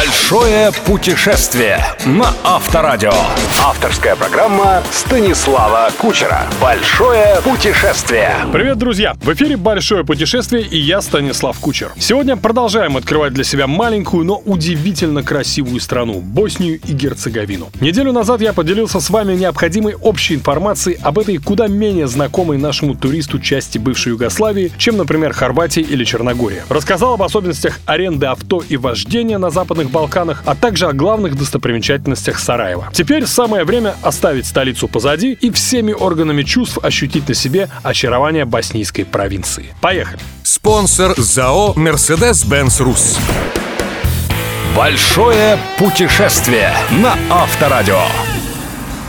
Большое путешествие на Авторадио. Авторская программа Станислава Кучера. Большое путешествие. Привет, друзья! В эфире «Большое путешествие» и я, Станислав Кучер. Сегодня продолжаем открывать для себя маленькую, но удивительно красивую страну – Боснию и Герцеговину. Неделю назад я поделился с вами необходимой общей информацией об этой куда менее знакомой нашему туристу части бывшей Югославии, чем, например, Хорватия или Черногория. Рассказал об особенностях аренды авто и вождения на западных Западных Балканах, а также о главных достопримечательностях Сараева. Теперь самое время оставить столицу позади и всеми органами чувств ощутить на себе очарование боснийской провинции. Поехали! Спонсор ЗАО «Мерседес-Бенц Рус». Большое путешествие на Авторадио.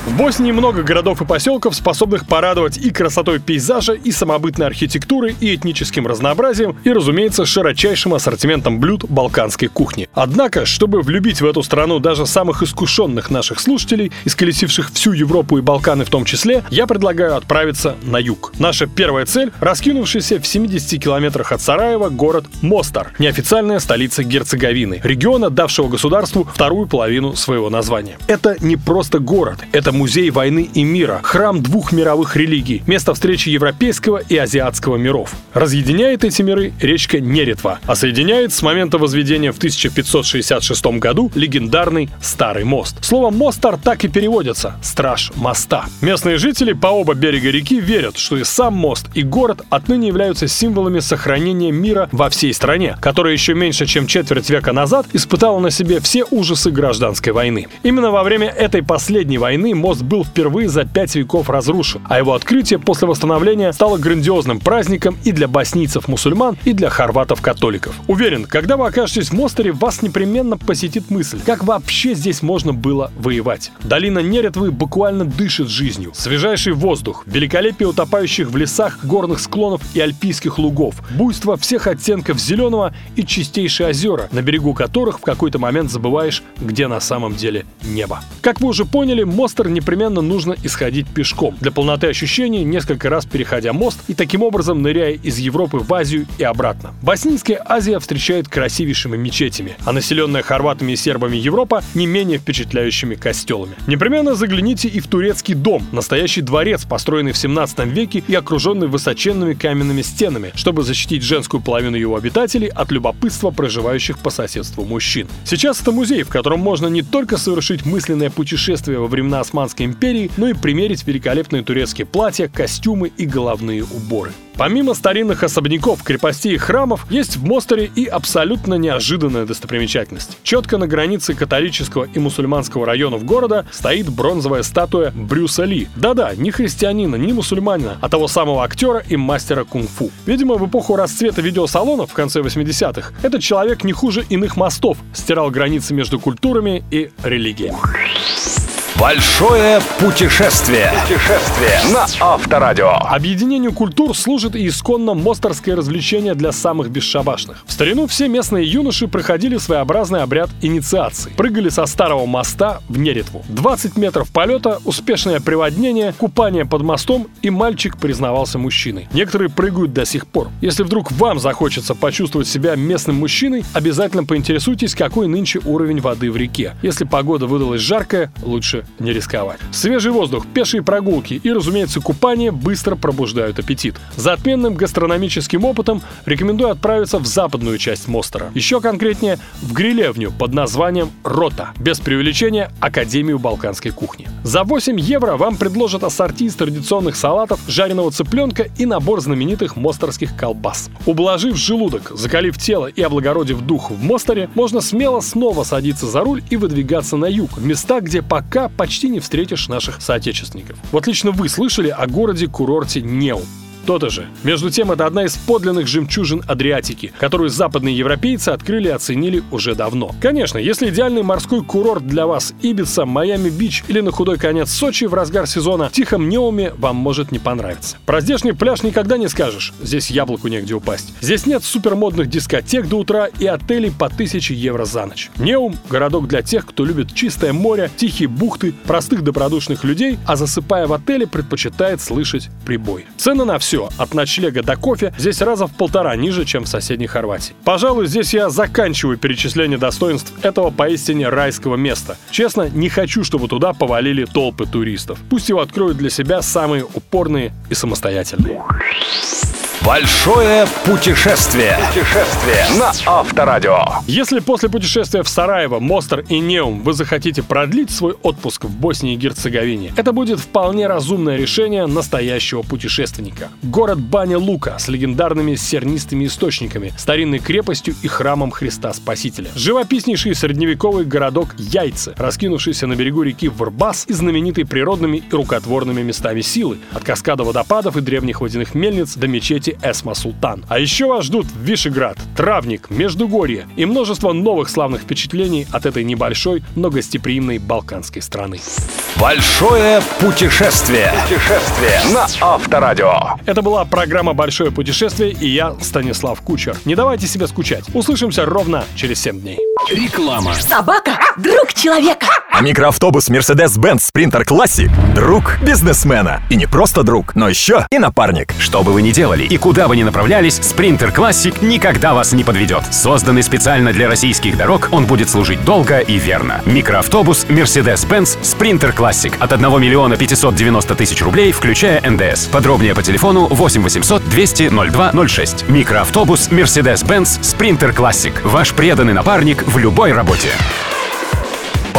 В Боснии много городов и поселков, способных порадовать и красотой пейзажа, и самобытной архитектурой, и этническим разнообразием, и, разумеется, широчайшим ассортиментом блюд балканской кухни. Однако, чтобы влюбить в эту страну даже самых искушенных наших слушателей, исколесивших всю Европу и Балканы в том числе, я предлагаю отправиться на юг. Наша первая цель – раскинувшийся в 70 километрах от Сараева город Мостар, неофициальная столица Герцеговины, региона, давшего государству вторую половину своего названия. Это не просто город, это музей войны и мира, храм двух мировых религий, место встречи европейского и азиатского миров. Разъединяет эти миры речка Неретва, а соединяет с момента возведения в 1566 году легендарный Старый мост. Слово «мостар» так и переводится – «страж моста». Местные жители по оба берега реки верят, что и сам мост, и город отныне являются символами сохранения мира во всей стране, которая еще меньше, чем четверть века назад испытала на себе все ужасы гражданской войны. Именно во время этой последней войны мост был впервые за пять веков разрушен, а его открытие после восстановления стало грандиозным праздником и для боснийцев-мусульман, и для хорватов-католиков. Уверен, когда вы окажетесь в Мостере, вас непременно посетит мысль, как вообще здесь можно было воевать. Долина Неретвы буквально дышит жизнью. Свежайший воздух, великолепие утопающих в лесах горных склонов и альпийских лугов, буйство всех оттенков зеленого и чистейшие озера, на берегу которых в какой-то момент забываешь, где на самом деле небо. Как вы уже поняли, Мостер непременно нужно исходить пешком. Для полноты ощущений, несколько раз переходя мост и таким образом ныряя из Европы в Азию и обратно. Боснийская Азия встречает красивейшими мечетями, а населенная хорватами и сербами Европа не менее впечатляющими костелами. Непременно загляните и в турецкий дом, настоящий дворец, построенный в 17 веке и окруженный высоченными каменными стенами, чтобы защитить женскую половину его обитателей от любопытства проживающих по соседству мужчин. Сейчас это музей, в котором можно не только совершить мысленное путешествие во времена Османской Османской империи, но и примерить великолепные турецкие платья, костюмы и головные уборы. Помимо старинных особняков, крепостей и храмов, есть в Мостере и абсолютно неожиданная достопримечательность. Четко на границе католического и мусульманского районов города стоит бронзовая статуя Брюса Ли. Да-да, не христианина, не мусульманина, а того самого актера и мастера кунг-фу. Видимо, в эпоху расцвета видеосалонов в конце 80-х этот человек не хуже иных мостов стирал границы между культурами и религиями. Большое путешествие. Путешествие на Авторадио. Объединению культур служит и исконно мостерское развлечение для самых бесшабашных. В старину все местные юноши проходили своеобразный обряд инициации. Прыгали со старого моста в Неретву. 20 метров полета, успешное приводнение, купание под мостом, и мальчик признавался мужчиной. Некоторые прыгают до сих пор. Если вдруг вам захочется почувствовать себя местным мужчиной, обязательно поинтересуйтесь, какой нынче уровень воды в реке. Если погода выдалась жаркая, лучше не рисковать. Свежий воздух, пешие прогулки и, разумеется, купание быстро пробуждают аппетит. За отменным гастрономическим опытом рекомендую отправиться в западную часть Мостера. Еще конкретнее, в грилевню под названием «Рота». Без преувеличения Академию балканской кухни. За 8 евро вам предложат ассорти из традиционных салатов, жареного цыпленка и набор знаменитых мостерских колбас. Ублажив желудок, закалив тело и облагородив дух в Мостере, можно смело снова садиться за руль и выдвигаться на юг, места, где пока почти не встретишь наших соотечественников. Вот лично вы слышали о городе-курорте Неум. То-то же. Между тем, это одна из подлинных жемчужин Адриатики, которую западные европейцы открыли и оценили уже давно. Конечно, если идеальный морской курорт для вас Ибица, Майами-Бич или на худой конец Сочи в разгар сезона, в Тихом Неуме вам может не понравиться. Про здешний пляж никогда не скажешь. Здесь яблоку негде упасть. Здесь нет супермодных дискотек до утра и отелей по 1000 евро за ночь. Неум – городок для тех, кто любит чистое море, тихие бухты, простых добродушных людей, а засыпая в отеле предпочитает слышать прибой. Цены на все все, от ночлега до кофе, здесь раза в полтора ниже, чем в соседней Хорватии. Пожалуй, здесь я заканчиваю перечисление достоинств этого поистине райского места. Честно, не хочу, чтобы туда повалили толпы туристов. Пусть его откроют для себя самые упорные и самостоятельные. Большое путешествие. Путешествие на Авторадио. Если после путешествия в Сараево, Мостер и Неум вы захотите продлить свой отпуск в Боснии и Герцеговине, это будет вполне разумное решение настоящего путешественника. Город Баня Лука с легендарными сернистыми источниками, старинной крепостью и храмом Христа Спасителя. Живописнейший средневековый городок Яйцы, раскинувшийся на берегу реки Варбас и знаменитый природными и рукотворными местами силы, от каскада водопадов и древних водяных мельниц до мечети Эсма Султан. А еще вас ждут Вишеград, Травник, Междугорье и множество новых славных впечатлений от этой небольшой, но гостеприимной балканской страны. Большое путешествие. Путешествие на Авторадио. Это была программа «Большое путешествие» и я, Станислав Кучер. Не давайте себе скучать. Услышимся ровно через 7 дней. Реклама. Собака – друг человека. А микроавтобус Mercedes-Benz Sprinter Classic – друг бизнесмена. И не просто друг, но еще и напарник. Что бы вы ни делали и куда бы ни направлялись, Sprinter Classic никогда вас не подведет. Созданный специально для российских дорог, он будет служить долго и верно. Микроавтобус Mercedes-Benz Sprinter Classic от 1 миллиона 590 тысяч рублей, включая НДС. Подробнее по телефону 8 800 200 0206. Микроавтобус Mercedes-Benz Sprinter Classic. Ваш преданный напарник в любой работе.